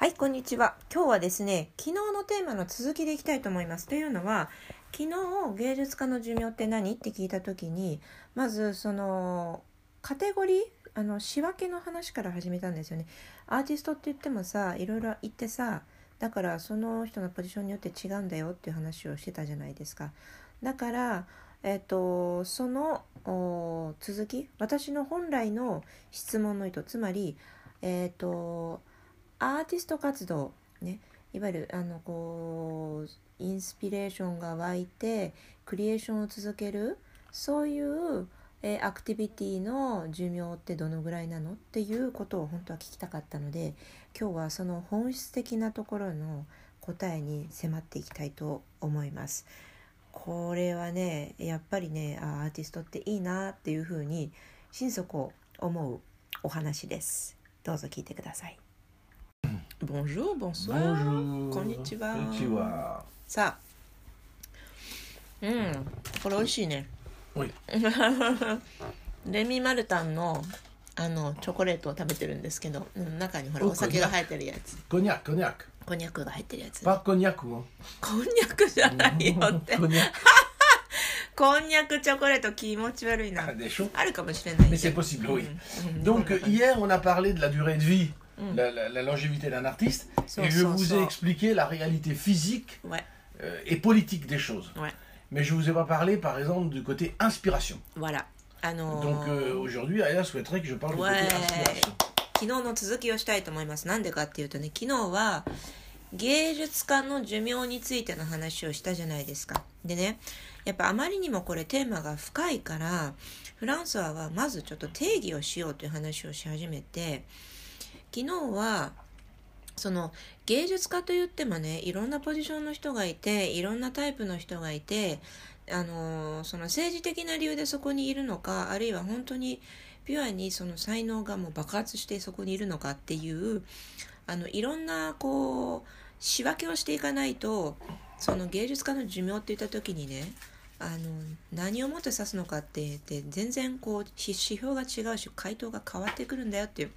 はい、こんにちは。今日はですね、昨日のテーマの続きでいきたいと思います。というのは、昨日芸術家の寿命って何？って聞いた時に、まずそのカテゴリー、あの仕分けの話から始めたんですよね。アーティストって言ってもさ、いろいろ言ってさ、だからその人のポジションによって違うんだよっていう話をしてたじゃないですか。だからえっと、その続き私の本来の質問の意図つまり、えっと、アーティスト活動ねいわゆるあのこうインスピレーションが湧いてクリエーションを続けるそういうえアクティビティの寿命ってどのぐらいなのっていうことを本当は聞きたかったので今日はその本質的なところの答えに迫っていきたいと思います。これはねやっぱりねあアーティストっていいなっていうふうに心底思うお話ですどうぞ聞いてください Bonjour, bonsoir. Bonjour. こんにちは。こんにちは。さあ、うん、これ美味しいね。おい。レミマルタンのあのチョコレートを食べてるんですけど、うん中にほらおお酒が入ってるやつ、コニャック、コニャック。こんにゃくが入ってるやつ。パコニャックも。こんにゃくじゃないよって。こんにゃくチョコレート気持ち悪いな.あるかもしれない Mais け c'est ど。possible, oui. うん Donc, euh, hier, on a parlé de la durée de vie, la, la- la longévité d'un artiste, So, et je so, vous so. ai expliqué la réalité physique Ouais, euh, et politique des choses. ouais. Mais je vous ai pas parlé, par exemple, du côté inspiration. Voilà. あのー Donc, euh, aujourd'hui, Aya souhaiterait que je parle du Ouais. côté inspiration. 昨日の続きをしたいと思います。なんでかっていうとね、昨日は芸術家の寿命についての話をしたじゃないですか。でね、やっぱあまりにもこれテーマが深いから、フランソワはまずちょっと定義をしようという話をし始めて、昨日はその芸術家といってもねいろんなポジションの人がいていろんなタイプの人がいてあのその政治的な理由でそこにいるのかあるいは本当にピュアにその才能がもう爆発してそこにいるのかっていうあのいろんなこう仕分けをしていかないとその芸術家の寿命って言った時にねあの何をもって指すのかってって全然こう指標が違うし回答が変わってくるんだよっていう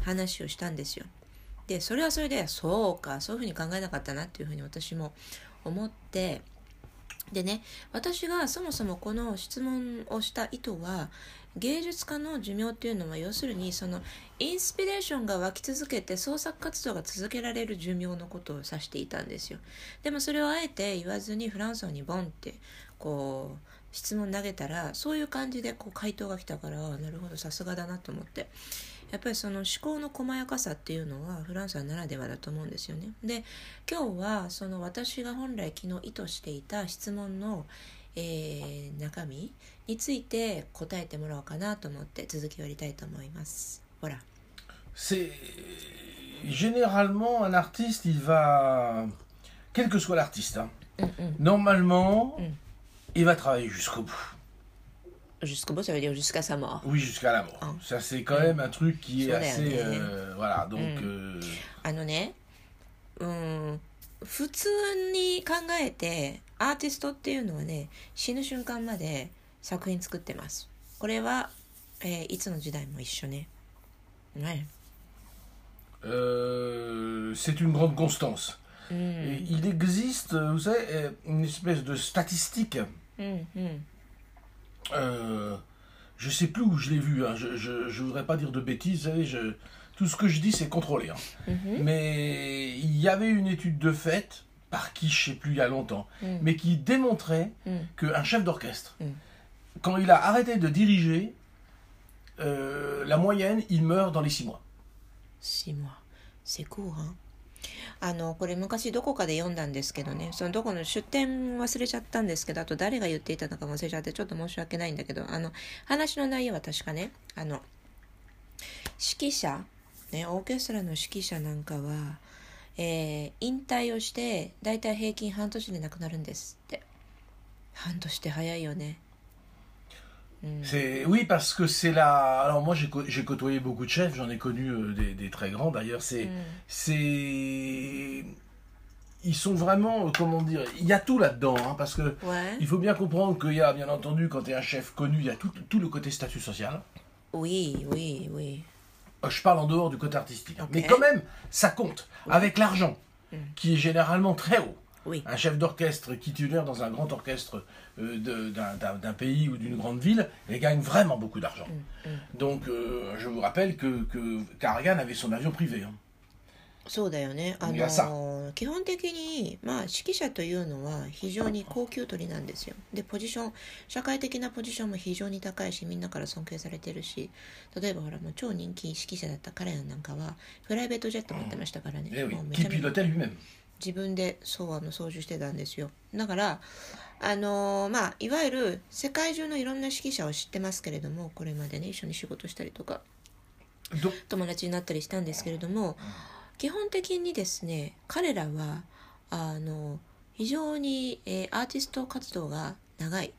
話をしたんですよ。でそれはそれでそうかそういうふうに考えなかったなっていうふうに私も思ってでね私がそもそもこの質問をした意図は芸術家の寿命っていうのは要するにそのインスピレーションが湧き続けて創作活動が続けられる寿命のことを指していたんですよでもそれをあえて言わずにフランソにボンってこう質問投げたらそういう感じでこう回答が来たからなるほどさすがだなと思ってやっぱりその思考の細やかさっていうのはフランスはならではだと思うんですよね。で今日はその私が本来昨日意図していた質問の、えー中身について答えてもらおうかなと思って続きをやりたいと思います。ほら。C'est généralement un artiste, il va, quel que soit l'artiste, normalement, Mm. il va travailler jusqu'au bout. Jusqu'au bout, ça veut dire jusqu'à sa mort. Oui, jusqu'à la mort. Ah. Ça, c'est quand même un truc qui est assez, euh, voilà. Donc, Mm. euh, あのね、うん、普通に考えてアーティストっていうのはね死ぬ瞬間まで作品作ってますこれは、えーいつの時代も一緒ねね euh, c'est une grande constance. うん Et il existe, vous savez, euh, une espèce de statistique. うんうん Euh, je sais plus où je l'ai vu, hein. je, je, je, voudrais pas dire de bêtises, hein. vous tout ce que je dis c'est contrôlé. Hein. Mhm. Mais il y avait une étude de fait, par qui je sais plus il y a longtemps, mhm. mais qui démontrait mm. qu'un chef d'orchestre, mhm. quand il a arrêté de diriger, euh, la moyenne, il meurt dans les six mois. Six mois, c'est court, hein. あのこれ昔どこかで読んだんですけどね。そのどこの出典忘れちゃったんですけどあと誰が言っていたのかも忘れちゃってちょっと申し訳ないんだけどあの話の内容は確かねあの指揮者、ね、オーケストラの指揮者なんかは、えー引退をしてだいたい平均半年で亡くなるんですって。半年って早いよね、C'est oui parce que c'est la. Alors moi j'ai côtoyé beaucoup de chefs, j'en ai connu euh, des, des très grands d'ailleurs. C'est うん c'est ils sont vraiment euh, comment dire. Il y a tout là-dedans hein, parce que ouais. il faut bien comprendre qu'il y a bien entendu quand tu es un chef connu, il y a tout, tout le côté statut social. Oui, oui, oui. Euh, Je parle en dehors du côté artistique. Ok. Mais quand même, ça compte. Avec l'argent, Mm. qui est généralement très haut. Oui. Un chef d'orchestre titulaire dans un grand orchestre euh, de- d'un- d'un d'un pays ou d'une grande ville, il gagne vraiment beaucoup d'argent. Mm, Donc, euh, je vous rappelle que, que Karajan avait son avion privé. hein. そうだよねあいやさの基本的にまあ指揮者というのは非常に高級取りなんですよでポジション社会的なポジションも非常に高いしみんなから尊敬されてるし例えばほらもう超人気指揮者だった彼らなんかはプライベートジェット持ってましたからね、 Eh oui, もうめ qui ちゃめちゃ pilotait lui-même. 自分でそうあの操縦してたんですよだからあのまあいわゆる世界中のいろんな指揮者を知ってますけれどもこれまでね一緒に仕事したりとか友達になったりしたんですけれども基本的にですね彼らはあの非常に、えーアーティスト活動が長い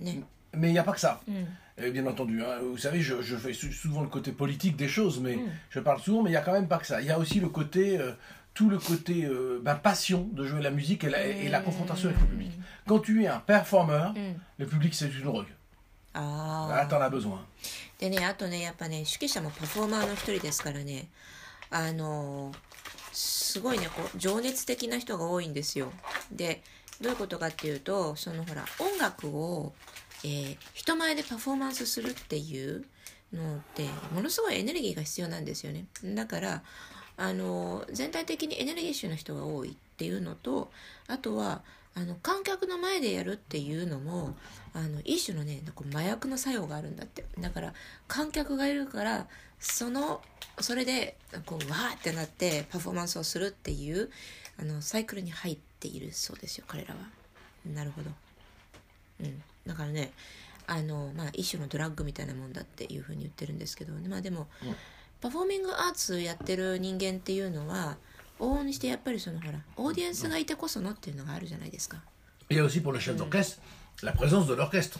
ね、mais il n'y a pas que ça. うん、Euh, bien entendu, hein. vous savez, je, je fais sou- souvent le côté politique des choses, mais Mm. je parle souvent, mais il n'y a quand même pas que ça. Il y a aussi le côté, euh, tout le côté euh, ben, passion de jouer la musique et la, et la confrontation avec le public. Quand tu es un performeur, うん、le public c'est une drogue. ああ t'en as besoin. でねあとねやっぱね指揮者もパフォーマーの一人ですからねあのすごいねこう情熱的な人が多いんですよでどういうことかっていうとそのほら音楽を、えー人前でパフォーマンスするっていうのってものすごいエネルギーが必要なんですよねだからあの全体的にエネルギッシュな人が多いっていうのとあとはあの観客の前でやるっていうのもあの一種のねこう麻薬の作用があるんだって。だから観客がいるからそのそれでこうわーってなってパフォーマンスをするっていうあのサイクルに入っているそうですよ彼らは。なるほど。うん。だからねあのまあ一種のドラッグみたいなもんだっていうふうに言ってるんですけどまあでも、うん。パフォーミングアーツやってる人間っていうのは往々にしてやっぱりそのほらオーディエンスがいてこそのっていうのがあるじゃないですか y a aussi pour le chef d'orchestre la présence de l'orchestre.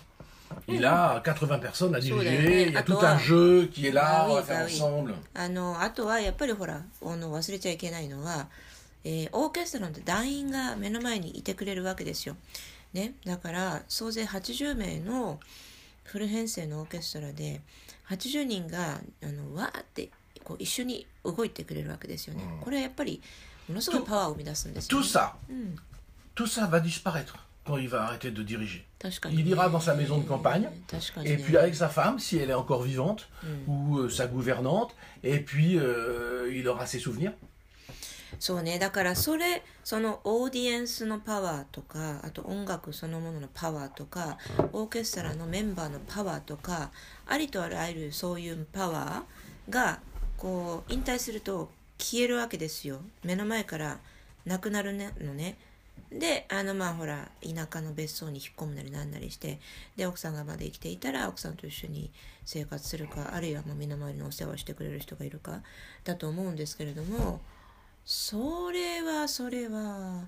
Il a 80 personnes àdiriger, ね。il y a tout は un jeu qui est là, Ah on va faire ensemble. あのあとはやっぱりほらあの忘れちゃいけないのは、えーオーケストラの団員が目の前にいてくれるわけですよ。ね、だから総勢80名のフル編成のオーケストラで80人があのわーってこう一緒に動いてくれるわけですよね。これはやっぱりものすごいパワーを生み出すんですよ、 Tout ね。 ça, うん、 tout ça va disparaître quand il va arrêter de diriger. 確かに、 Il ira dans sa maison de campagne, 確かに、 et ね、 puis avec sa femme, si elle est encore vivante, Mm. ou euh, sa gouvernante, et puis euh, il aura ses souvenirs. そうね。だからそれそのオーディエンスのパワーとかあと音楽そのもののパワーとかオーケストラのメンバーのパワーとかありとあらゆるそういうパワーがこう引退すると消えるわけですよ。目の前からなくなるのね。であのまあほら田舎の別荘に引っ込むなりなんなりしてで奥さんがまだ生きていたら奥さんと一緒に生活するかあるいはもう身の回りのお世話をしてくれる人がいるかだと思うんですけれどもそれはそれは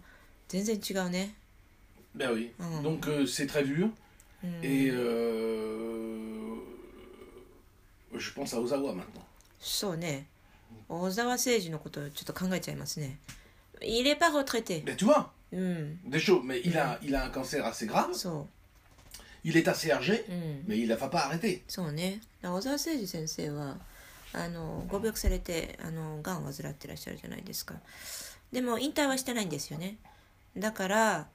全然違うね。 Ben oui. Mm. Donc euh, c'est très dur. うん Et euh, je pense à Ozawa maintenant. そうね小沢誠二のことをちょっと考えちゃいますね。Il est pas retraité。 Mais tu vois, うん、 des choses. Mais il a, il a un cancer assez grave. そ Il est assez âgé, う、うん、 mais il ne va pas arrêter. そうね。だから小沢誠二先生は あのご病気されてあのがんを患ってらっしゃるじゃないですか。でも引退はしてないんですよね。だから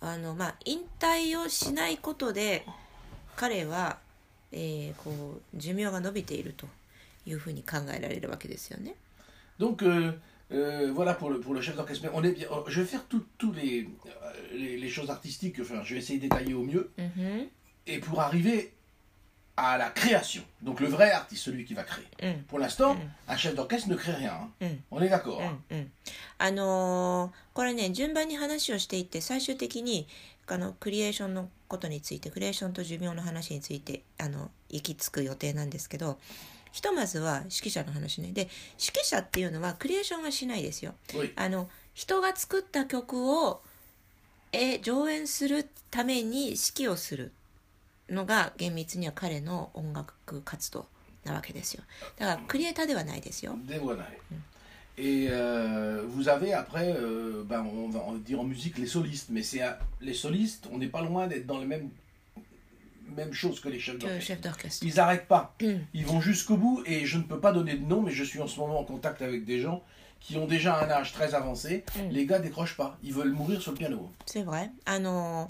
あのまあ引退をしないことで彼は、えーこう寿命が伸びているというふうに考えられるわけですよね。Donc euh, euh, voilà pour le, pour le chef d'orchestre. On est bien, je vais faire tous les, euh, les, les choses artistiques. Enfin, je vais essayer de détailler au mieux. うんふん Et pour arriver à la création, donc le vrai artiste, celui qui va créer. うん Pour l'instant, Mm. un chef d'orchestre ne crée rien. hein. Mm. On est d'accord. あのーこれね順番に話をしていって最終的にあのクリエーションのことについてクリエーションと寿命の話についてあの行き着く予定なんですけどひとまずは指揮者の話ねで指揮者っていうのはクリエーションはしないですよ.あの人が作った曲をえ上演するために指揮をするのが厳密には彼の音楽活動なわけですよだからクリエイターではないですよ Des voilà. Et euh, vous avez après, euh, ben, on va on va dire en musique les solistes, mais c'est un- les solistes, on n'est pas loin d'être dans le même même chose que les chefs que d'orchestre. chef d'orchestre. Ils n'arrêtent pas. Mm. Ils vont jusqu'au bout et je ne peux pas donner de nom, mais je suis en ce moment en contact avec des gens qui ont déjà un âge très avancé. Mm. Les gars décrochent pas. Ils veulent mourir sur le piano. C'est vrai.あの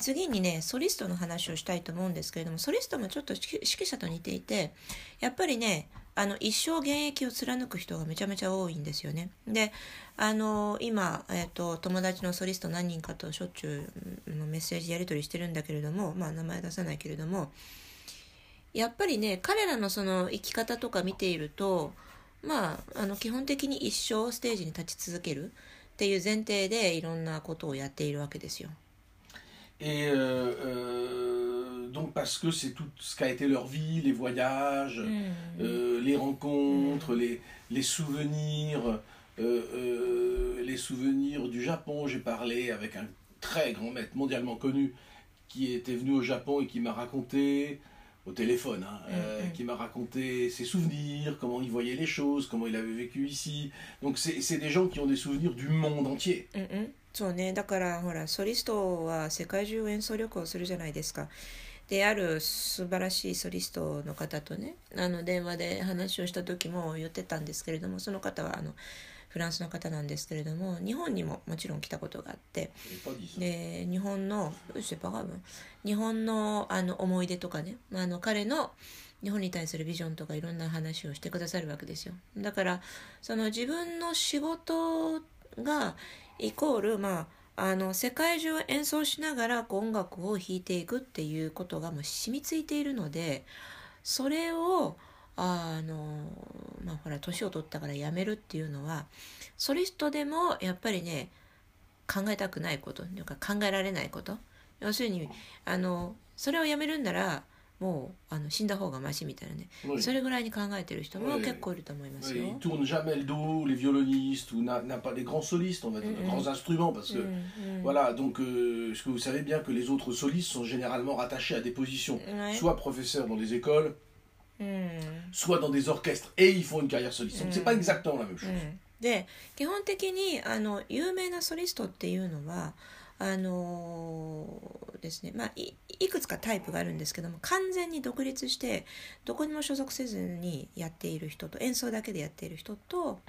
次にねソリストの話をしたいと思うんですけれどもソリストもちょっと指揮者と似ていてやっぱりねあの一生現役を貫く人がめちゃめちゃ多いんですよね。であの今、えっと友達のソリスト何人かとしょっちゅうメッセージやり取りしてるんだけれどもまあ名前出さないけれどもやっぱりね彼らのその生き方とか見ているとまああの基本的に一生ステージに立ち続けるっていう前提でいろんなことをやっているわけですよ。Et euh, euh, donc parce que c'est tout ce qu'a été leur vie, les voyages, euh, les rencontres, les, les souvenirs, les souvenirs du Japon. J'ai parlé avec un très grand maître mondialement connu qui était venu au Japon et qui m'a raconté au téléphone, hein, euh, Mhm. qui m'a raconté ses souvenirs, comment il voyait les choses, comment il avait vécu ici. Donc c'est des gens qui ont des souvenirs du monde entier. うんうん、そうねだからほらソリストは世界中演奏旅行するじゃないですか。である素晴らしいソリストの方とねあの電話で話をした時も言ってたんですけれどもその方はあのフランスの方なんですけれども日本にももちろん来たことがあって.で日本の日本のあの思い出とかねあの彼の日本に対するビジョンとかいろんな話をしてくださるわけですよだからその自分の仕事がイコールまああの世界中を演奏しながらこう音楽を弾いていくっていうことがもう染みついているのでそれをあのまあほら年を取ったからやめるっていうのはソリストでもやっぱりね考えたくないことというか考えられないこと要するにあのそれをやめるんならもうあの死んだ方がマシみたいなね Oui. それぐらいに考えてる人もはい結構いると思いますよ。Ils tournent jamais le dos, les violonistes, ou n'a pas les grands solistes, on va dire, Mhm. les grands instruments, parce que, voilà, donc, euh, ce que vous savez bien que les autres solistes sont généralement rattachés à des positions, soit professeurs dans les écoles, うん、soit dans des orchestres, et ils font une carrière soliste. Donc, c'est pas exactement la même う chose. ん、で基本的にあの有名なソリストっていうのはあのですねまあいいくつかタイプがあるんですけども完全に独立してどこにも所属せずにやっている人と演奏だけでやっている人と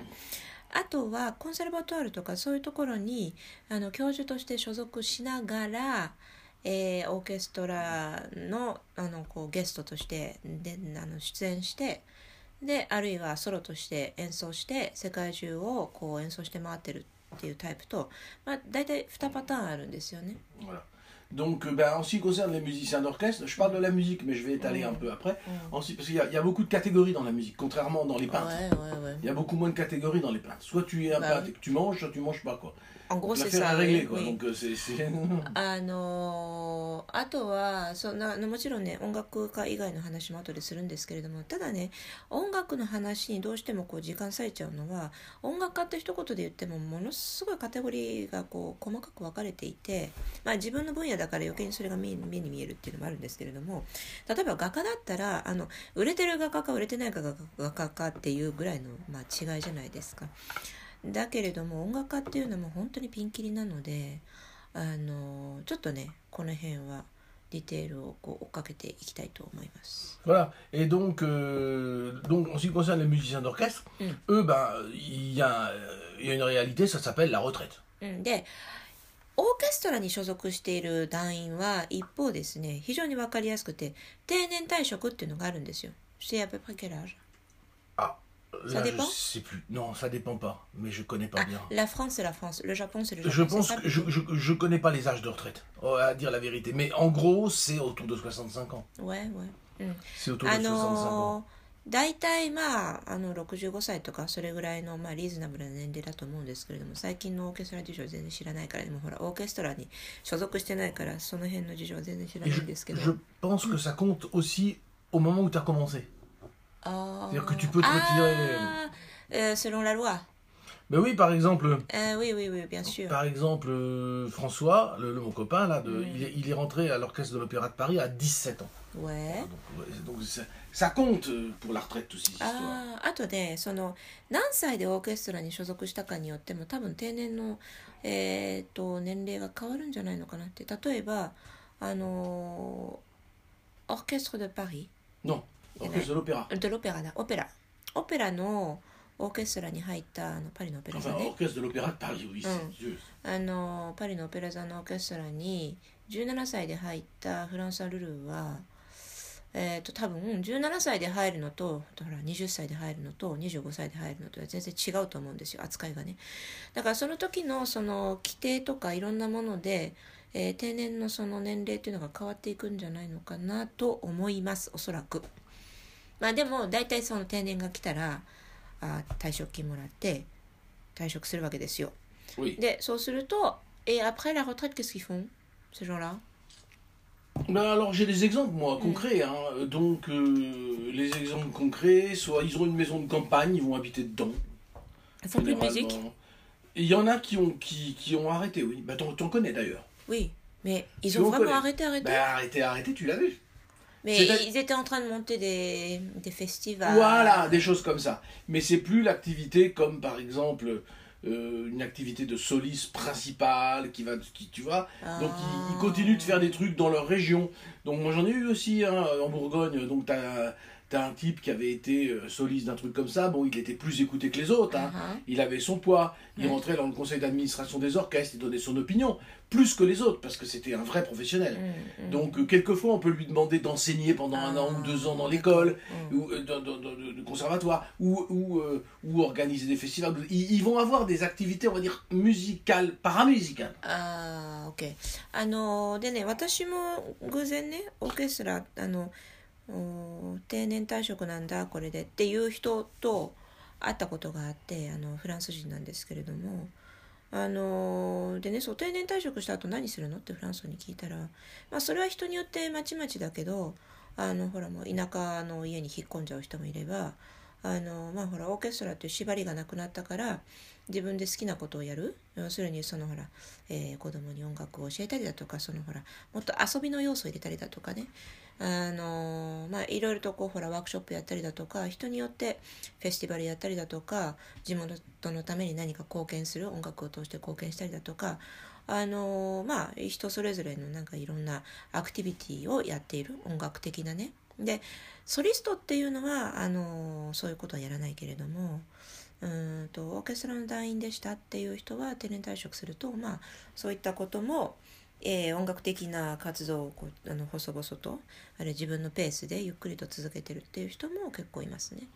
あとはコンサルバトワールとかそういうところにあの教授として所属しながら、えーオーケストラのあのこうゲストとしてであの出演してであるいはソロとして演奏して世界中をこう演奏して回ってるっていうタイプと、まあ、大体2パターンあるんですよね。Voilà. Donc, euh, ben, en ce qui concerne les musiciens d'orchestre, je parle de la musique, mais je vais étaler un peu après. Ensuite, parce qu'il y, y a beaucoup de catégories dans la musique, contrairement dans les peintres. Ouais, ouais, ouais. Il y a beaucoup moins de catégories dans les peintres. Soit tu es un Bah peintre et que tu manges, soit tu manges pas, quoi. En gros, c'est ça. est réglée, oui, quoi. oui. Donc, euh, c'est. c'est- あのーあとはそんなもちろんね音楽家以外の話も後でするんですけれどもただね音楽の話にどうしてもこう時間割いちゃうのは音楽家って一言で言ってもものすごいカテゴリーがこう細かく分かれていて、まあ、自分の分野だから余計にそれが目目に見えるっていうのもあるんですけれども例えば画家だったらあの売れてる画家か売れてない画家画家かっていうぐらいの、まあ、違いじゃないですか。だけれども音楽家っていうのも本当にピンキリなのであのちょっとねこの辺はディテールをこう追っかけていきたいと思います。Voilà. Et donc, euh, donc, en ce qui concerne les musiciens d'orchestre, Mm. eux, ben, il y, a, euh, y a une réalité, ça s'appelle la retraite. うん、でオーケストラに所属している団員は一方ですね非常に分かりやすくて定年退職っていうのがあるんですよ。C'est à peu près quel âge Ah, Ça là, dépend je sais plus. Non, ça dépend pas, mais je connais pas Ah, bien. La France c'est la France, le Japon c'est le Japon. Je c'est pense ça, que je, je, je connais pas les âges de retraite, oh, à dire la vérité. Mais en gros, c'est autour de 65 ans. ouais, ouais. うん、 C'est autour de あ 65 ans. のー大体まああの65歳とかそれぐらいの、まあ、リーズナブルな年齢だと思うんですけれども最近のオーケストラ事情は全然知らないからでもほらオーケストラに所属してないからその辺の事情は全然知ら Et ない je, んですけど je pense que ça compte aussi au moment où tu as commencé. あー c'est-à-dire que tu peux te retirer- あーえー selon la loi Ben oui, par exemple, えー oui oui oui bien sûr par exemple euh, François, le, le- mon copain, là, de, Mm. il, est, il est rentré à l'orchestre de l'Opéra de Paris à 17 ans. ouais Donc, ouais, donc ça, ça compte euh, pour la retraite, toutes ces histoires. あーあとでその何歳でオーケストラに所属したかによっても多分定年の、えー、と年齢が変わるんじゃないのかなって例えばあの orchestre de Paris Non, Orchestre de l'opéra. de l'opéra だオペラ？オペラ。のオーケストラに入ったあのパリのオペラ座 Enfin, ね orchestre de l'opéra de Paris, oui. Hum. c'est- je- あのパリのオペラ座のオーケストラに17歳で入ったフランソワ・ルルーはえー、と多分17歳で入るのとほら20歳で入るのと25歳で入るのとは全然違うと思うんですよ。扱いがね。だからその時のその規定とかいろんなもので、えー定年のその年齢っていうのが変わっていくんじゃないのかなと思います。おそらくまあでも大体その定年が来たらあ退職金もらって退職するわけですよ Oui. でそうすると「Et après la retraite, qu'est-ce qu'ils font ces gens-là Ben alors j'ai des exemples moi concrets. hein. Donc euh, les exemples concrets, soit ils ont une maison de campagne, ils vont habiter dedans. Ils font plus de généralement. musique Et il y en a qui ont, qui, qui ont arrêté, oui. Bah t'en t'en connais d'ailleurs. Oui, mais ils Si ont on vraiment connaît. arrêté, arrêté. Bah arrêté, arrêté, tu l'as vu. mais ils étaient en train de monter des, des festivals. Voilà, des choses comme ça. Mais c'est plus l'activité comme par exemple euh, une activité de soliste principale qui va, qui, tu vois. Donc ils, ils continuent de faire des trucs dans leur région. Donc moi j'en ai eu aussi hein, en Bourgogne. Donc t'as as un type qui avait été euh, soliste d'un truc comme ça. Bon, il était plus écouté que les autres. hein. Uh-huh. Il avait son poids. Il Ouais. rentrait dans le conseil d'administration des orchestres. Il donnait son opinion plus que les autres parce que c'était un vrai professionnel. Mm, mm. Donc euh, quelquefois on peut lui demander d'enseigner pendant un an ou deux ans dans l'école Mm. ou euh, dans, dans- dans- le conservatoire ou, ou, euh, ou organiser des festivals. Ils, ils vont avoir des activités, on va dire, musicales, paramusicales. ああ OK あのでね私も偶然ねオーケストラあのお 定年退職なんだこれでっていう人と会ったことがあってあのフランス人なんですけれどもあのでねそう定年退職した後何するのってフランス語に聞いたら、まあ、それは人によってまちまちだけどあのほらもう田舎の家に引っ込んじゃう人もいればあのまあほらオーケストラっていう縛りがなくなったから自分で好きなことをやる？要するにそのほら、えー子供に音楽を教えたりだとかそのほらもっと遊びの要素を入れたりだとかね。あのまあいろいろとこうほらワークショップやったりだとか人によってフェスティバルやったりだとか地元のために何か貢献する音楽を通して貢献したりだとかあのまあ人それぞれのなんかいろんなアクティビティをやっている音楽的なね。でソリストっていうのはあのそういうことはやらないけれどもうーんとオーケストラの団員でしたっていう人は定年退職するとまあそういったことも、えー音楽的な活動をこうあの細々とあれ自分のペースでゆっくりと続けてるっていう人も結構いますね。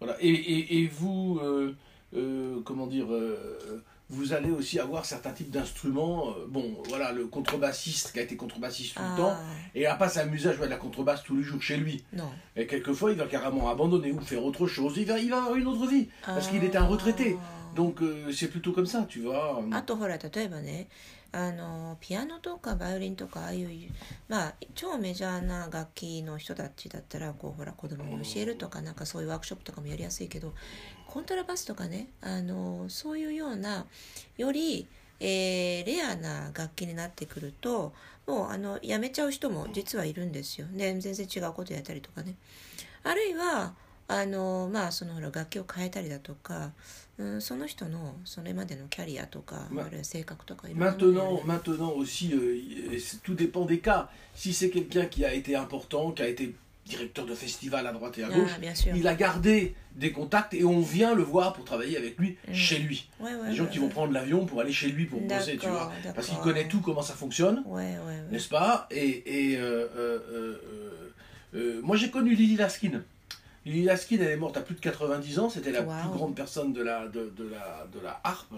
Voilà. Et, et, et vous, euh, euh, comment dire, euh, vous allez aussi avoir certains types d'instruments. Euh, bon, voilà, le contrebassiste qui a été contrebassiste tout ah. le temps, et il va pas s'amuser à jouer de la contrebasse tous les jours chez lui. Non. Et quelquefois, il va carrément abandonner ou faire autre chose. Il va, il va avoir une autre vie, ah. parce qu'il était un retraité. Donc, euh, c'est plutôt comme ça, tu vois. あのピアノとかバイオリンとかああいうまあ超メジャーな楽器の人たちだったらこうほら子供に教えるとかなんかそういうワークショップとかもやりやすいけどコントラバスとかねあのそういうようなより、えーレアな楽器になってくるともうあのやめちゃう人も実はいるんですよ。で全然違うことやったりとかね。あるいはあのまあそのほら楽器を変えたりだとか、うん、その人のそれまでのキャリアとか、まあるいは性格とかいろんなものを Maintenant, maintenant aussi, euh, tout dépend des cas. Si c'est quelqu'un qui a été important, qui a été directeur de festival à droite et à gauche. Il a gardé des contacts et on vient le voir pour travailler avec lui chez lui. Les gens qui vont prendre l'avion pour aller chez lui pour bosser, tu vois. Parce qu'il connaît tout comment ça fonctionne, n'est-ce pas? Et, euh, euh, euh, moi j'ai connu Lily Laskin. Lily Laskin, elle est morte à plus de 90 ans. C'était la plus grande personne de la, harpe.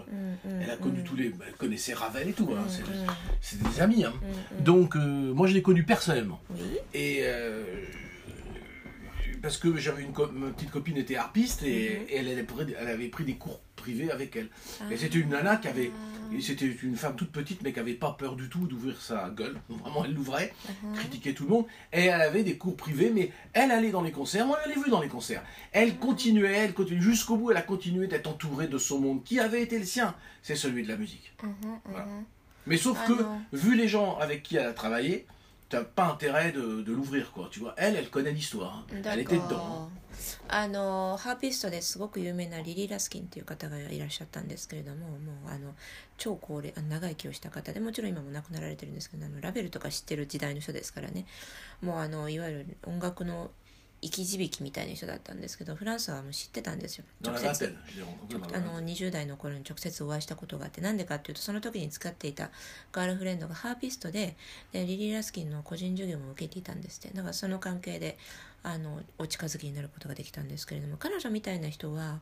Elle a connu tous les. Elle connaissait Ravel et tout. Hein. C'est des amis. Hein. Donc, moi, je l'ai connue personnellement. Et parce que j'avais une ma petite copine était harpiste et, mhm. elle, avait pris, des cours privés avec elle. Et ah. c'était une nana qui avait, ah. c'était une femme toute petite mais qui avait pas peur du tout d'ouvrir sa gueule. Vraiment, elle l'ouvrait, mhm. critiquait tout le monde et elle avait des cours privés mais elle allait dans les concerts. Moi, je l'ai vue dans les concerts. Elle mhm. continuait, elle continuait jusqu'au bout. Elle a continué d'être entourée de son monde qui avait été le sien. C'est celui de la musique. Mais sauf ah que vu les gens avec qui elle a travaillé t'as pas intérêt de, de l'ouvrir, quoi. Tu vois, elle, elle connaît l'histoire. hein. Elle était dedans. hein. あのハーピストですごく有名なリリー・ラスキンっていう方がいらっしゃったんですけれどももうあの超高齢あ長生きをした方でもちろん今も亡くなられてるんですけどあのラベルとか知ってる時代の人ですからねもうあのいわゆる音楽の生き字引みたいな人だったんですけどフランスはもう知ってたんですよ。直接。あの vingtaine. 20代の頃に直接お会いしたことがあってなんでかっていうとその時に使っていたガールフレンドがハーピストででリリー・ラスキンの個人授業も受けていたんですって。だからその関係であのお近づきになることができたんですけれども彼女みたいな人は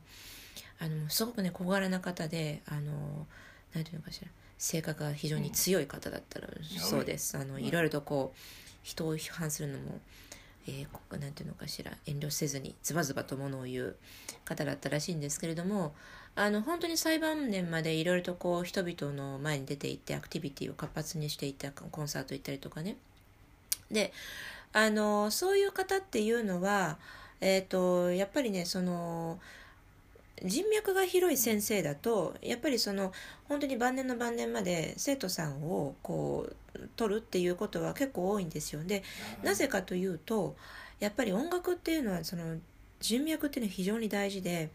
あのすごくね小柄な方であのなんていうのかしら性格が非常に強い方だったらそうです、あのいろいろとこう人を批判するのもえーていうのかしら遠慮せずにズバズバとものを言う方だったらしいんですけれどもあの本当に裁判年までいろいろとこう人々の前に出ていってアクティビティを活発にしていったコンサート行ったりとかね。であのそういう方っていうのは、えー、とやっぱりねその人脈が広い先生だとやっぱりその本当に晩年の晩年まで生徒さんをこう取るっていうことは結構多いんですよ。でなぜかというとやっぱり音楽っていうのはその人脈っていうのは非常に大事で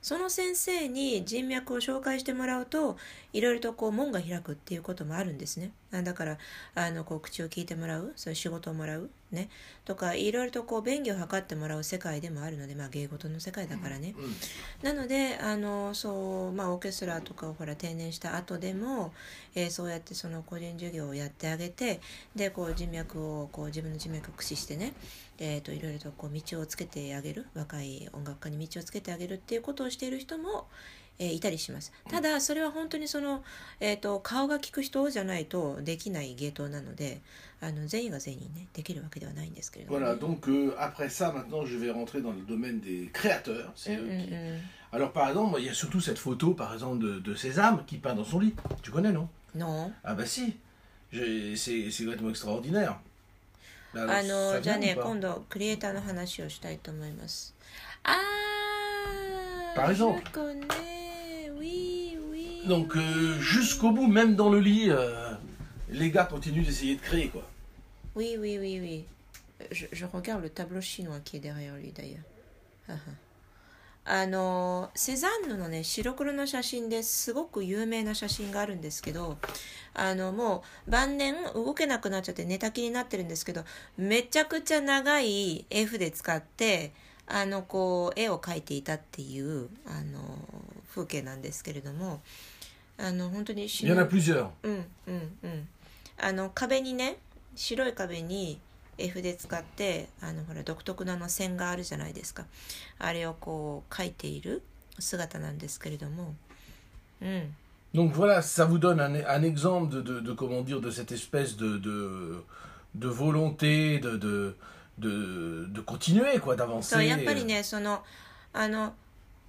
その先生に人脈を紹介してもらうといろいろとこう門が開くっていうこともあるんですね。だからあのこう口を聞いてもらうそういう仕事をもらうねとかいろいろとこう便宜を図ってもらう世界でもあるのでまあ芸事の世界だからね、Mm. なのであのそう、まあ、オーケストラとかをほら定年した後でも、えーそうやってその個人授業をやってあげてでこう人脈をこう自分の人脈を駆使してね、えー、といろいろとこう道をつけてあげる若い音楽家に道をつけてあげるっていうことをしている人も、えーいたりしますただそれは本当にその、えー、と顔が利く人じゃないとできない芸当なのであの全員が全員ねできるわけではないんですけれども、ね。Voilà, donc euh, après ça, maintenant, je vais rentrer dans le domaine des créateurs. う C'est eux qui... うん Alors, par exemple, il y a surtout cette photo, par exemple, de, de Sésame qui peint dans son lit. Tu connais, non の Ah bah si, c'est complètement extraordinaire. あのじゃあね今度クリエイターの話をしたいと思いますあー Par exemple. je connais, Donc, euh, jusqu'au bout, même dans le lit, euh, les gars continuent d'essayer de créer, quoi. oui oui oui oui je, je regarde le tableau chinois qui est derrière lui d'ailleurs あのセザンヌのね白黒の写真ですごく有名な写真があるんですけどあのもう晩年動けなくなっちゃって寝たきりになってるんですけどめちゃくちゃ長い絵筆使ってあのこう絵を描いていたっていうあの風景なんですけれどもあの本当に a plusieurs. うんうんうんあの壁にね白い壁に絵筆使ってあのほら独特なあの線があるじゃないですかあれをこう描いている姿なんですけれどもうん Donc voilà, ça vous donne un, un exemple de, de, de, comment dire, de cette espèce de, de, de volonté de, de, de, de continuer, quoi, d'avancer. やっぱりねそのあの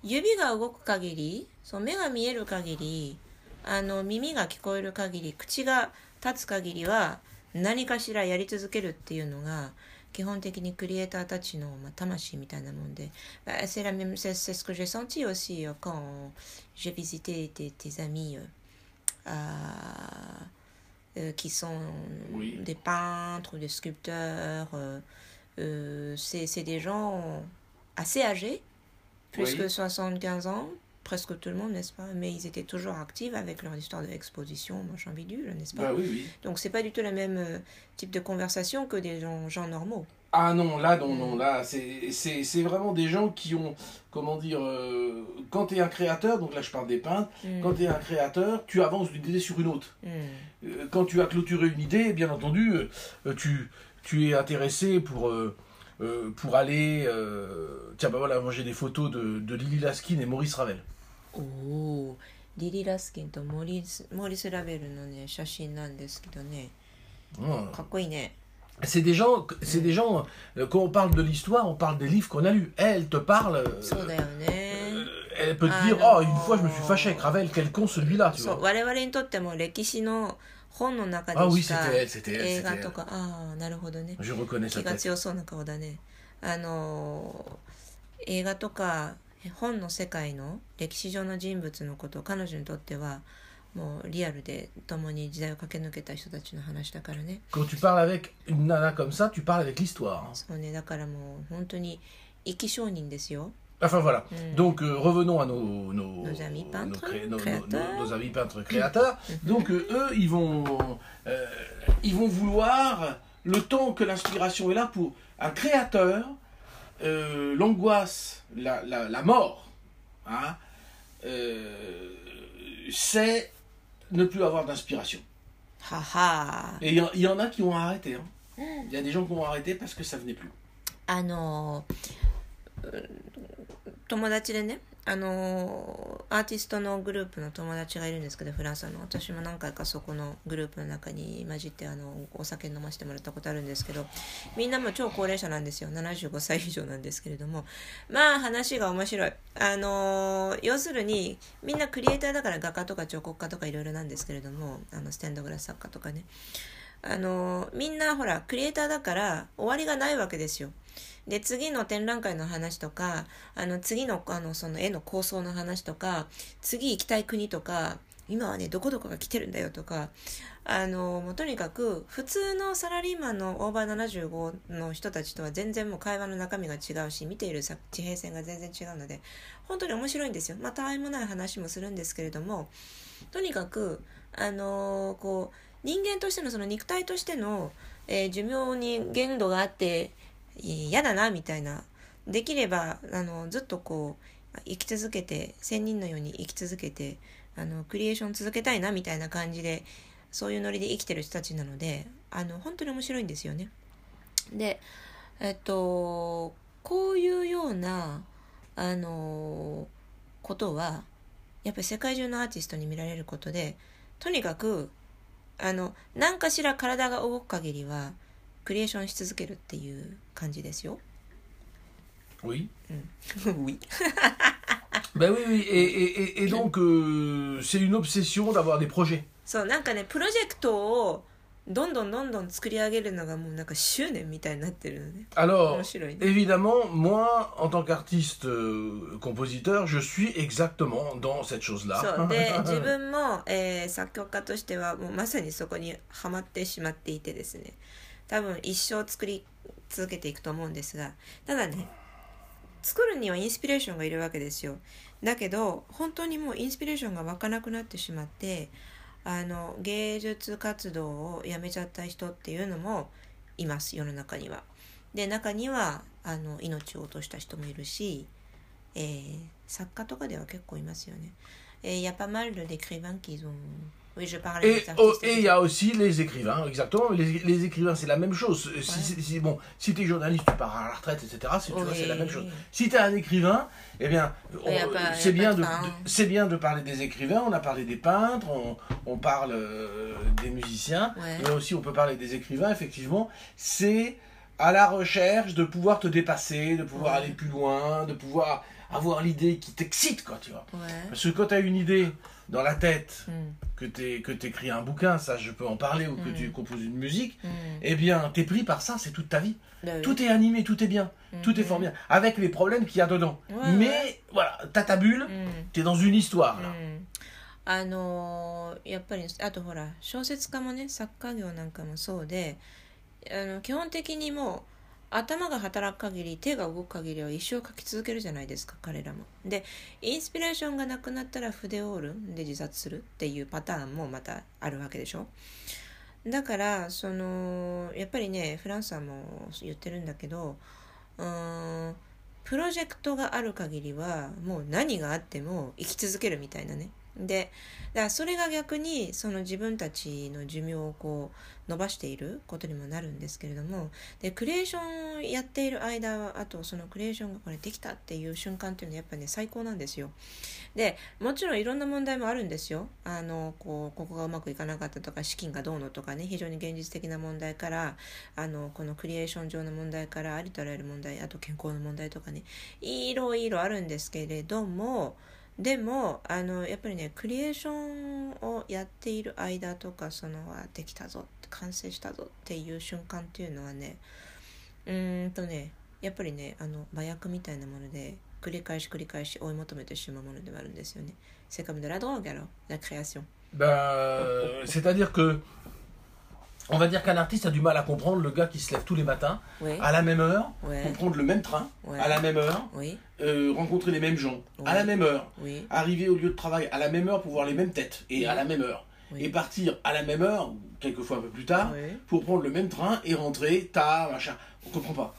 指が動く限りそう目が見える限りあの耳が聞こえる限り口が立つ限りは何かしらやり続けるっていうのが基本的にクリエイターたちの、まあ、魂みたいなもんで、c'est la même c'est ce que j'ai senti aussi euh, quand j'ai visité tes, tes amis euh, euh, qui sont Oui. des peintres, des sculpteurs. euh, euh, c'est c'est des gens assez âgés, plus Oui. que 75 ans, presque tout le monde, n'est-ce pas? Mais ils étaient toujours actifs avec leur histoire d'exposition, machin bidule, n'est-ce pas? Bah oui, oui. Donc c'est pas du tout le même euh, type de conversation que des gens, gens normaux. Ah non, là, non, Mm. non, là, c'est vraiment des gens qui ont, comment dire, euh, quand tu es un créateur, donc là je parle des peintres, Mm, quand tu es un créateur, tu avances d'une idée sur une autre. mm. Euh, Quand tu as clôturé une idée, bien entendu, tu, tu es intéressé pour, euh, pour aller... euh, tiens, bah voilà, moi j'ai des photos de, de Lily Laskin et Maurice Ravel. おおリリー・ラスキンとモリスモーリス・ラベルのね写真なんですけどね Mm. かっこいいね C'est des gens, c'est des gens, euh, quand on parle de l'histoire, on parle des livres qu'on a lus. Elle te parle, euh, euh, elle peut te Ah dire, oh, une fois je me suis fâché avec Ravel, quel con celui-là, tu vois. 我々にとっても歴史の本の中あでし oui, た c'était elle, c'était elle, 映画.とかああなるほどね気が.強そうな顔だねあのー映画とか本の世界の歴史上の人物のこと彼女にとっては もうリアルで共に時代を駆け抜けた人たちの話だからね Quand tu parles avec une nana comme ça, tu parles avec l'histoire. hein. そうねだからもう本当に生き証人ですよ Enfin voilà. Mm. Donc euh, revenons à nos, nos, Nos amis peintres, cré- nos- nos- créateurs. nos- nos amis peintres créateurs. Donc euh, eux, ils vont, euh, ils vont vouloir le temps que l'inspiration est là pour un créateur, euh, l'angoisse, la, la, la mort, hein, euh, c'est ne plus avoir d'inspiration. はは Et il y, en- il y en a qui ont arrêté. hein. Il y a des gens qui ont arrêté parce que ça venait plus. あのう友達でね あのアーティストのグループの友達がいるんですけどフランスの。私も何回かそこのグループの中に混じってあのお酒飲ませてもらったことあるんですけどみんなも超高齢者なんですよ75歳以上なんですけれどもまあ話が面白い。あの要するにみんなクリエイターだから画家とか彫刻家とかいろいろなんですけれどもあのステンドグラス作家とかね。あのみんなほらクリエイターだから終わりがないわけですよ。で次の展覧会の話とかあの次のあのその絵の構想の話とか次行きたい国とか今はねどこどこが来てるんだよとかあのもうとにかく普通のサラリーマンのオーバー75の人たちとは全然もう会話の中身が違うし見ている地平線が全然違うので本当に面白いんですよ。まあた愛もない話もするんですけれどもとにかくあのこう人間としてのその肉体としての、えー寿命に限度があって嫌だなみたいなできればあのずっとこう生き続けて仙人のように生き続けてあのクリエーション続けたいなみたいな感じでそういうノリで生きてる人たちなのであの本当に面白いんですよね。でえっとこういうようなあのことはやっぱり世界中のアーティストに見られることでとにかくあの何かしら体が動く限りはクリエーションし続けるっていう感じですよ。Oui. うん。oui. Ben oui, oui. Et, et- et- donc, euh, c'est une obsession d'avoir des projets. そうなんかねプロジェクトをどんどんどんどん作り上げるのがもうなんか執念みたいになってるのね。Alors, 面白いね。évidemment, moi, en tant qu'artiste euh, compositeur, je suis exactement dans cette そう chose-là. で自分も、えー作曲家としてはもうまさにそこにはまってしまっていてですね多分一生作り続けていくと思うんですがただね作るにはインスピレーションがいるわけですよだけど本当にもうインスピレーションが湧かなくなってしまってあの芸術活動をやめちゃった人っていうのもいます世の中には。で中にはあの命を落とした人もいるし、えー作家とかでは結構いますよね。Et il y a pas mal d'écrivains qui ont. Oui, je parle Et des oh, artistes. et il y a aussi les écrivains, exactement. Les, les écrivains, c'est la même chose. Si, si- si- bon, si tu es journaliste, tu pars à la retraite, etc. c'est- tu vois, c'est la même chose. Si tu es un écrivain, eh bien, c'est bien, de, c'est bien de parler des écrivains. On a parlé des peintres, on, on parle euh, des musiciens, Ouais. mais aussi on peut parler des écrivains. Effectivement, c'est à la recherche de pouvoir te dépasser, de pouvoir Ouais. aller plus loin, de pouvoir avoir l'idée qui t'excite, quoi, tu vois. Parce que quand tu as une idée dans la tête, Mm, que tu que écris un bouquin, ça je peux en parler, ou que Mm. tu composes une musique, mm. eh bien, t'es pris par ça, c'est toute ta vie. Bah oui. Tout est animé, tout est bien, tout est Mhm. fort bien, avec les problèmes qu'il y a dedans. Ouais, Mais ouais. voilà, t'as ta bulle, Mm. t'es dans une histoire là. うんあのーやっぱりあとほら小説家もね作家業なんかもそうであの基本的にもう 頭が働く限り手が動く限りは一生書き続けるじゃないですか彼らも。でインスピレーションがなくなったら筆を折るで自殺するっていうパターンもまたあるわけでしょ。だからそのやっぱりねフランスさんも言ってるんだけどうーんプロジェクトがある限りはもう何があっても生き続けるみたいなねでだからそれが逆にその自分たちの寿命をこう伸ばしていることにもなるんですけれどもでクリエーションをやっている間はあとそのクリエーションがこれできたっていう瞬間っていうのはやっぱりね最高なんですよ。でもちろんいろんな問題もあるんですよ。あのこうここがうまくいかなかったとか資金がどうのとかね非常に現実的な問題からあのこのクリエーション上の問題からありとあらゆる問題あと健康の問題とかねいろいろあるんですけれどもでもあのやっぱりねクリエーションをやっている間とかそのあできたぞ完成したぞっていう瞬間っていうのはねうーんとねやっぱりねあの麻薬みたいなもので繰り返し繰り返し追い求めてしまうものではあるんですよね。C'est comme de la drogue alors, la création. Ben, c'est-à-dire que, on va dire qu'un artiste a du mal à comprendre le gars qui se lève tous les matins Oui. à la même heure pour prendre le même train à la même heure, euh, rencontrer les mêmes gens à la même heure, arriver au lieu de travail à la même heure pour voir les mêmes têtes et à la même heure, et partir à la même heure, quelquefois un peu plus tard, pour prendre le même train et rentrer tard, machin. On comprend pas.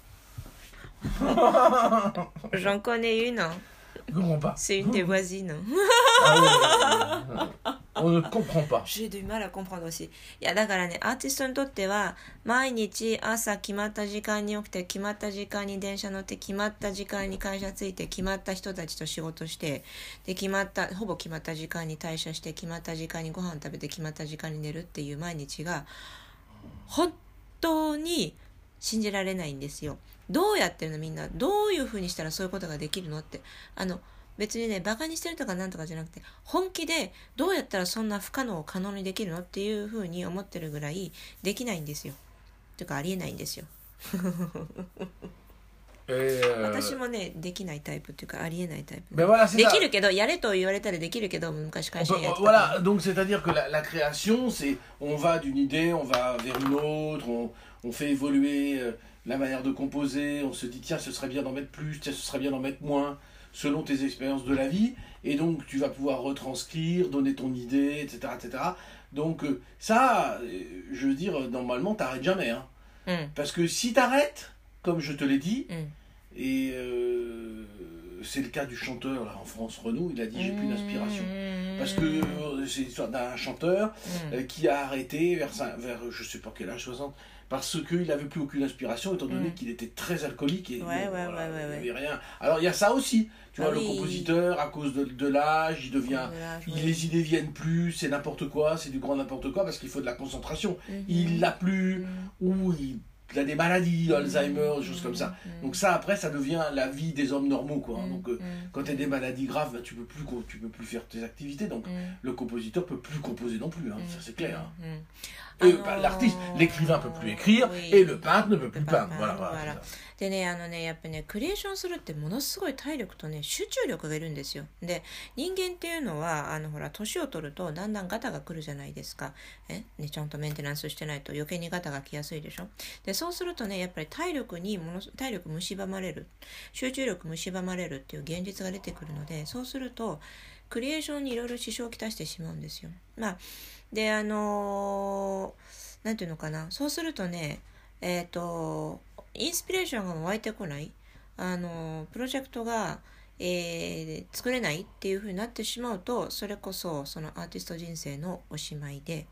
J'en connais une. On comprend pas. C'est une des voisines. Ah oui, oui, oui. On ne comprend pas. j'ai du mal à comprendre aussi。いやだからねアーティストにとっては毎日朝決まった時間に起きて決まった時間に電車乗って決まった時間に会社着いて決まった人たちと仕事してで決まったほぼ決まった時間に退社して決まった時間にご飯食べて決まった時間に寝るっていう毎日が本当に信じられないんですよ。どうやってるのみんなどういうふうにしたらそういうことができるのってあの別にねバカにしてるとかなんとかじゃなくて本気でどうやったらそんな不可能を可能にできるのっていうふうに思ってるぐらいできないんですよ。というかありえないんですよ。Euh, 私もねできないタイプっていうかありえないタイプ。c'est で.きるけどやれと言われたらできるけど昔 On 会社やって voilà, donc c'est-à-dire que la, la création, c'est on va d'une idée, on va vers une autre, on, on fait évoluer euh, la manière de composer, on se dit tiens ce serait bien d'en mettre plus, tiens ce serait bien d'en mettre moins, selon tes expériences de la vie, et donc tu vas pouvoir retranscrire, donner ton idée, etc. etc. Donc euh, ça, euh, je veux dire, normalement, t'arrêtes jamais. Hein. Mm. Parce que si t'arrêtes, comme je te l'ai dit, mm. et c'est le cas du chanteur là, en France, Renaud, il a dit j'ai plus d'inspiration. Mm. Parce que c'est l'histoire d'un chanteur qui a arrêté vers, vers je sais pas quel âge, 60, parce qu'il n'avait plus aucune inspiration, étant donné Mm. qu'il était très alcoolique et Ouais, bon, ouais, voilà, ouais, ouais, il n'y avait rien. Alors il y a ça aussi, tu Ah vois, oui. le compositeur, à cause de, de l'âge, il devient. Il- les idées viennent plus, c'est n'importe quoi, c'est du grand n'importe quoi parce qu'il faut de la concentration. Mhm. Il l'a plus, Mhm. ou il, qu'il a des maladies, Alzheimer, des choses comme ça. Donc ça, après, ça devient la vie des hommes normaux, quoi. Hein. Donc euh, quand tu des maladies graves, ben, tu peux plus peux plus faire tes activités. Donc le compositeur peut plus composer non plus, hein. ça c'est clair. Hein. Euh, bah, l'artiste, l'écrivain peut plus écrire et le peintre ne peut plus peindre. Voilà. voilà. でねあのねやっぱねクリエーションするってものすごい体力とね集中力がいるんですよ。で人間っていうのはあのほら年を取るとだんだんガタが来るじゃないですか。え、ね、ちゃんとメンテナンスしてないと余計にガタが来やすいでしょ？でそうするとねやっぱり体力にもの体力蝕まれる。集中力蝕まれるっていう現実が出てくるのでそうするとクリエーションにいろいろ支障をきたしてしまうんですよ。まあであのーなんていうのかな。そうするとねえっ、とインスピレーションが湧いてこない？あのプロジェクトが、えー作れないっていうふうになってしまうとそれこそそのアーティスト人生のおしまいで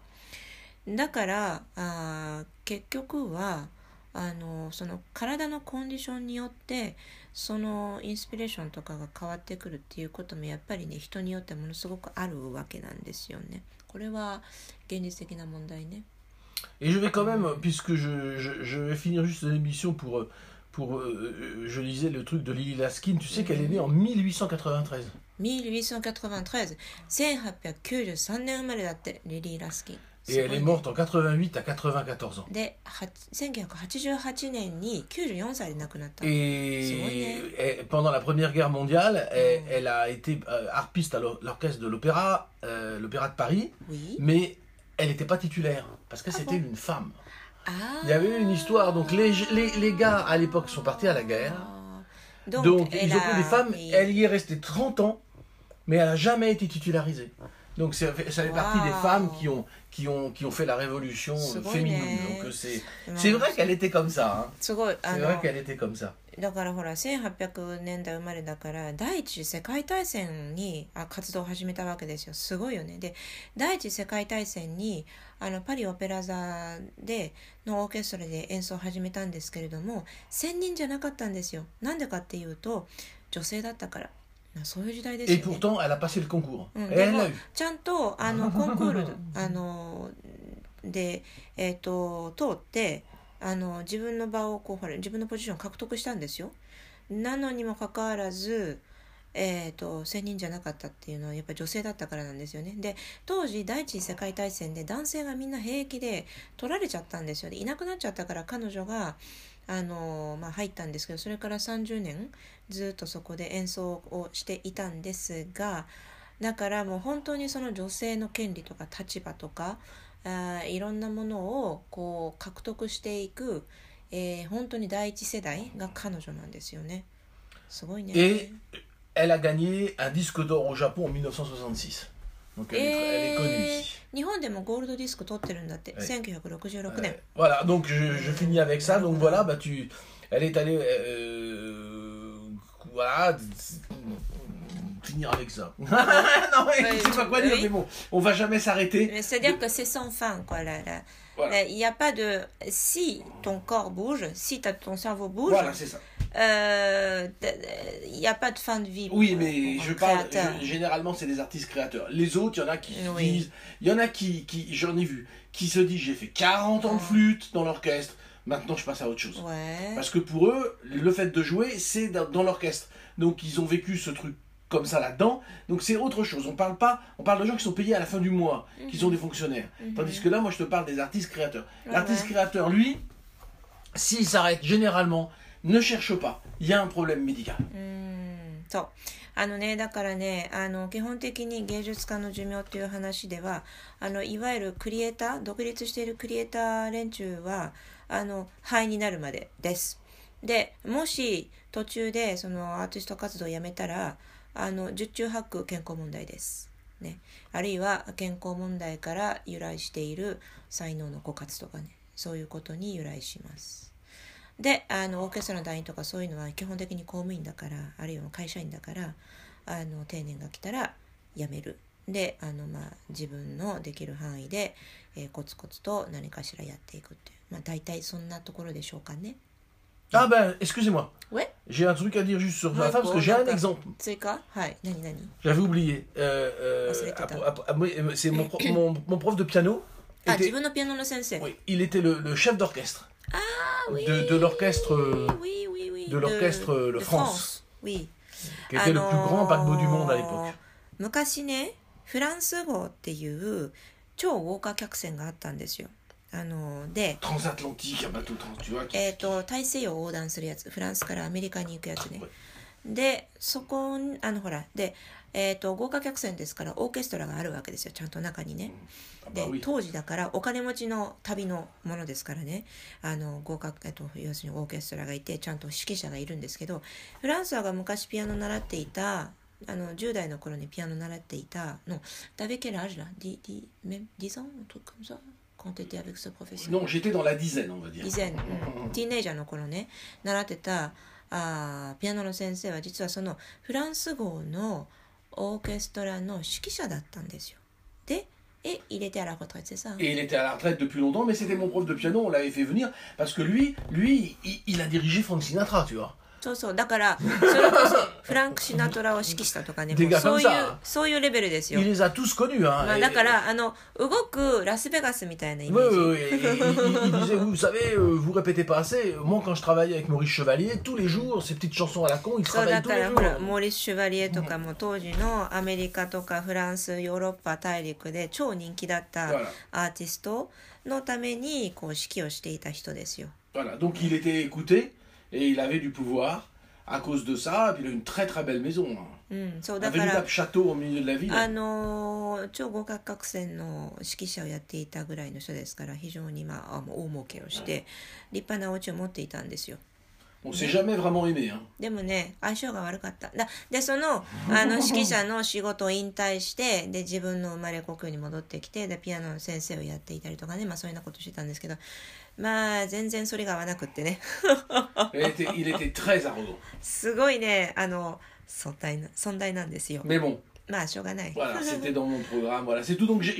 だからあ結局はあのその体のコンディションによってそのインスピレーションとかが変わってくるっていうこともやっぱりね人によってものすごくあるわけなんですよね。これは現実的な問題ね。Et je vais quand même, puisque je, je, je vais finir juste l'émission pour. euh, pour euh, euh, je lisais le truc de Lily Laskin, tu sais qu'elle est née en 1893. 1893 1893年生まれだってリリー・ラスキン Et elle est morte en 88 à 94 ans. では1988年に94歳で亡くなった Et, C'est vrai, et pendant la Première Guerre mondiale, elle, elle a été euh, harpiste à l'or- l'orchestre de l'opéra, euh, l'opéra de Paris, Oui. mais elle n'était pas titulaire parce que Ah c'était bon une femme. あー Il y avait eu une histoire, donc les, les, les gars à l'époque sont partis à la guerre, あー donc ils ont pris a- des femmes, elle y est restée 30 ans, mais elle n'a jamais été titularisée. Donc ça fait, ça fait partie des Wow. femmes qui ont, qui, ont, qui ont fait la révolution féminine. Donc euh, c'est まあ c'est vrai qu'elle était comme ça. hein. C'est の vrai qu'elle était comme ça. だからほら1800年代生まれだから第一次世界大戦にあ活動を始めたわけですよすごいよねで第一次世界大戦にあのパリオペラ座でのオーケストラで演奏を始めたんですけれども1000人じゃなかったんですよなんでかっていうと女性だったからまあそういう時代ですよ Et ね pourtant, elle a passé le concours. Mm, l'a bon. eu. ちゃんとあの コンクールあので、えー、と通ってあの自分の場をこうほら自分のポジションを獲得したんですよ。なのにもかかわらず、えー、と1000人じゃなかったっていうのはやっぱり女性だったからなんですよね。で当時第一次世界大戦で男性がみんな兵役で取られちゃったんですよね。いなくなっちゃったから彼女があの、まあ、入ったんですけどそれから30年ずっとそこで演奏をしていたんですがだからもう本当にその女性の権利とか立場とかあいろんなものをこう獲得していく、えー、本当に第一世代が彼女なんですよねすごいね Et elle a gagné un disque d'or au Japon en 1966. Donc elle, est, elle est connue ici. 日本でもゴールドディスク取ってるんだって、はい1966年 Euh, voilà, donc je, je finis avec ça. Donc voilà, bah tu, elle est allée, euh, voilà, finir avec ça. non mais Ouais, je sais pas quoi dire, oui. mais bon, on va jamais s'arrêter. Mais C'est-à-dire que c'est sans fin, quoi. Là, là. Voilà. Là, Il n'y a pas de... Si ton corps bouge, si t'as- ton cerveau bouge, Voilà, c'est ça. euh, il n'y a pas de fin de vie. Oui, mais je parle, je- généralement, c'est des artistes créateurs. Les autres, il y en a qui Oui. disent, il y en a qui, qui j'en ai vu, qui se disent, j'ai fait 40 ans de Ah. flûte dans l'orchestre, maintenant je passe à autre chose. Ouais. Parce que pour eux, le fait de jouer, c'est dans, dans l'orchestre. Donc ils ont vécu ce truc comme ça là-dedans. Donc c'est autre chose. On parle pas, on parle de gens qui sont payés à la fin du mois, qui sont des fonctionnaires. Mhm. Tandis que là, moi, je te parle des artistes créateurs. Ouais, L'artiste ouais. créateur, lui, s'il s'arrête généralement, ne cherche pas. Il y a un problème médical. そう。あのねだからねあの基本的に芸術家の寿命っていう話ではあのいわゆるクリエイター独立しているクリエイター連中はあの肺になるまでです。でもし途中でそのアーティスト活動をやめたらあの十中八九健康問題です、ね、あるいは健康問題から由来している才能の枯渇とかね。そういうことに由来します。であのオーケストラの団員とかそういうのは基本的に公務員だからあるいは会社員だからあの定年が来たら辞めるであの、まあ、自分のできる範囲で、えーコツコツと何かしらやっていくっていう、まあ、大体そんなところでしょうかね。Ah ben, excusez-moi. Ouais. J'ai un truc à dire juste sur la femme, parce que j'ai un exemple. 追加はい何何 J'avais oublié. Euh, euh, Ah, c'est euh, c'est mon, mon, mon prof de piano. あ était- 自分のピアノの先生。oui, il était le, le chef d'orchestre Ah oui. de, de l'orchestre euh, Oui, oui, de l'orchestre, euh, le de France. Oui. qui était le plus grand paquebot du monde à l'époque. あのー昔ねフランス号っていう超豪華客船があったんですよあのーで Transatlantique, un bateau trans, えー、と大西洋を横断するやつフランスからアメリカに行くやつね.でそこにあのほらで、えー、と豪華客船ですからオーケストラがあるわけですよ。ちゃんと中にね。Ah で.当時だからお金持ちの旅のものですからね。あの豪華、えっと、要するにオーケストラがいてちゃんと指揮者がいるんですけどフランスが昔ピアノ習っていたあの10代の頃にピアノ習っていたのダベケラージュラ 10, 10, même 10 ans? Un truc comme ça? Quand t'étais avec ce professeur? Non, j'étais dans la dizaine, on va dire. 以前、うんティーネイジャーの頃ね。習ってたあーピアノの先生は実はそのフランス号のオーケストラの指揮者だったんですよでet il était à la retraite c'est ça hein? Et il était à la retraite depuis longtemps, mais c'était mon prof de piano, on l'avait fait venir, parce que lui, lui, il, il a dirigé Frank Sinatra, tu vois. そうそうだからそれこそフランク・シナトラを指揮したとかねでもうそういうそういうレベルですよ.まあ、だからあの動くラスベガスみたいなイメージ、oui, oui, il, disait, vous savez, euh, vous répétez pas assez. Moi, quand je travaillais avec Maurice Chevalier, tous les jours, ces petites chansons à la con, il travaillait tous か les jours. モーリス・シュバリエとかも当時のアメリカとかフランスヨーロッパ大陸で超人気だった.アーティストのためにこう指揮をしていた人ですよ。Voilà, donc il était écouté et il avait du pouvoir à cause de ça. Puis il a une très très belle maison, hein. うん、そうだから.あのー超合格学船の指揮者をやっていたぐらいの人ですから非常にまああ大儲けをして立派なお家を持っていたんですよ。On s'est jamais vraiment aimé. Hein. でもね相性が悪かっただでそのあの指揮者の仕事を引退してで自分の生まれ故郷に戻ってきてでピアノの先生をやっていたりとかねまあそういうようなことしてたんですけどまあ全然それが合わなくってね Il était, il était très arrogant. すごいねあの尊大な尊大なんですよ Mais bon, まあしょうがない voilà, c'était dans mon programme. Voilà, c'est tout. Donc j'ai-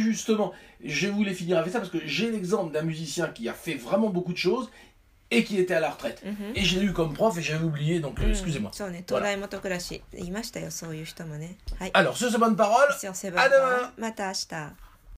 justement, je voulais finir avec ça parce que j'ai l'exemple d'un musicien qui a fait vraiment beaucoup de choses et qui était à la retraite. Et je l'ai eu comme prof et j'avais oublié, donc euh, excusez-moi. そうね東大元暮らしいましたよそういう人もねはい Alors, sur ces bonnes paroles, すいません à demain また明日